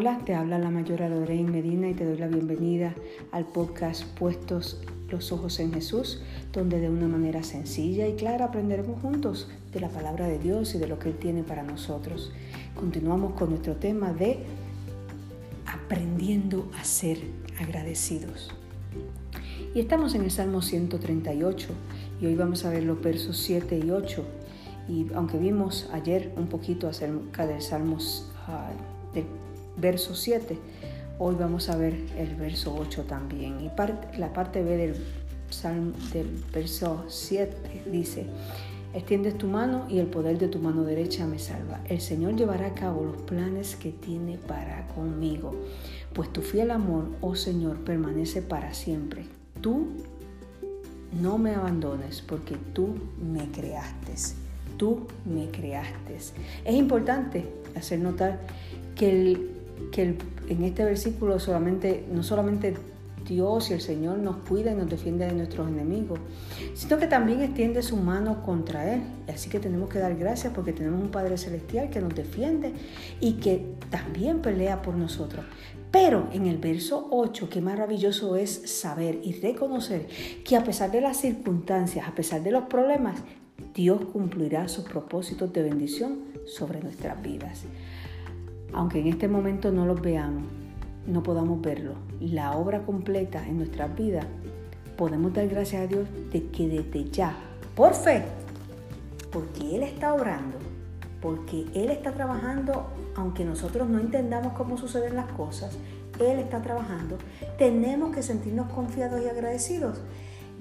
Hola, te habla la mayora Lorraine Medina y te doy la bienvenida al podcast Puestos los Ojos en Jesús, donde de una manera sencilla y clara aprenderemos juntos de la palabra de Dios y de lo que Él tiene para nosotros. Continuamos con nuestro tema de aprendiendo a ser agradecidos. Y estamos en el Salmo 138 y hoy vamos a ver los versos 7 y 8. Y aunque vimos ayer un poquito acerca del Salmo uh, verso 7. Hoy vamos a ver el verso 8 también. Y la parte B del, del verso 7 dice, extiendes tu mano y el poder de tu mano derecha me salva. El Señor llevará a cabo los planes que tiene para conmigo, pues tu fiel amor, oh Señor, permanece para siempre. Tú no me abandones porque tú me creaste. Tú me creaste. Es importante hacer notar que el que en este versículo solamente, no solamente Dios y el Señor nos cuida y nos defiende de nuestros enemigos, sino que también extiende su mano contra Él. Así que tenemos que dar gracias porque tenemos un Padre Celestial que nos defiende y que también pelea por nosotros. Pero en el verso 8, qué maravilloso es saber y reconocer que a pesar de las circunstancias, a pesar de los problemas, Dios cumplirá sus propósitos de bendición sobre nuestras vidas aunque en este momento no los veamos, no podamos verlo, la obra completa en nuestras vidas, podemos dar gracias a Dios de que desde ya, por fe, porque Él está obrando, porque Él está trabajando, aunque nosotros no entendamos cómo suceden las cosas, Él está trabajando, tenemos que sentirnos confiados y agradecidos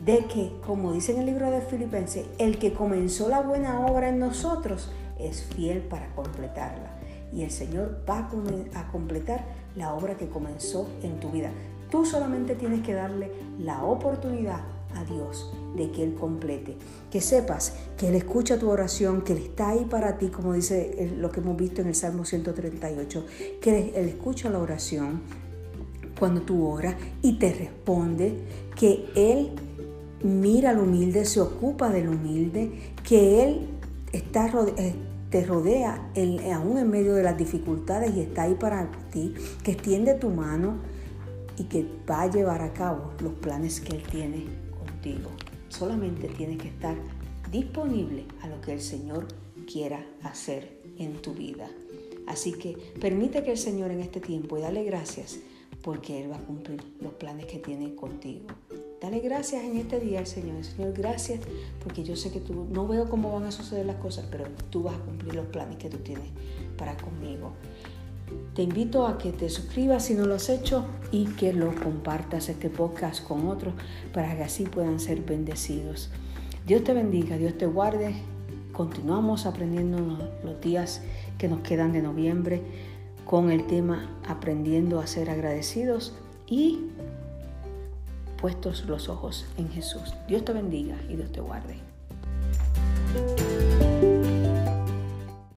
de que, como dice en el libro de Filipenses, el que comenzó la buena obra en nosotros es fiel para completarla y el Señor va a completar la obra que comenzó en tu vida. Tú solamente tienes que darle la oportunidad a Dios de que Él complete. Que sepas que Él escucha tu oración, que Él está ahí para ti, como dice lo que hemos visto en el Salmo 138, que Él escucha la oración cuando tú oras y te responde, que Él mira al humilde, se ocupa del humilde, que Él está rodeado te rodea aún en medio de las dificultades y está ahí para ti, que extiende tu mano y que va a llevar a cabo los planes que Él tiene contigo. Solamente tienes que estar disponible a lo que el Señor quiera hacer en tu vida. Así que permite que el Señor en este tiempo y dale gracias porque Él va a cumplir los planes que tiene contigo. Dale gracias en este día al Señor. Señor, gracias porque yo sé que tú no veo cómo van a suceder las cosas, pero tú vas a cumplir los planes que tú tienes para conmigo. Te invito a que te suscribas si no lo has hecho y que lo compartas este podcast con otros para que así puedan ser bendecidos. Dios te bendiga, Dios te guarde. Continuamos aprendiendo los días que nos quedan de noviembre con el tema aprendiendo a ser agradecidos y puestos los ojos en Jesús. Dios te bendiga y Dios te guarde.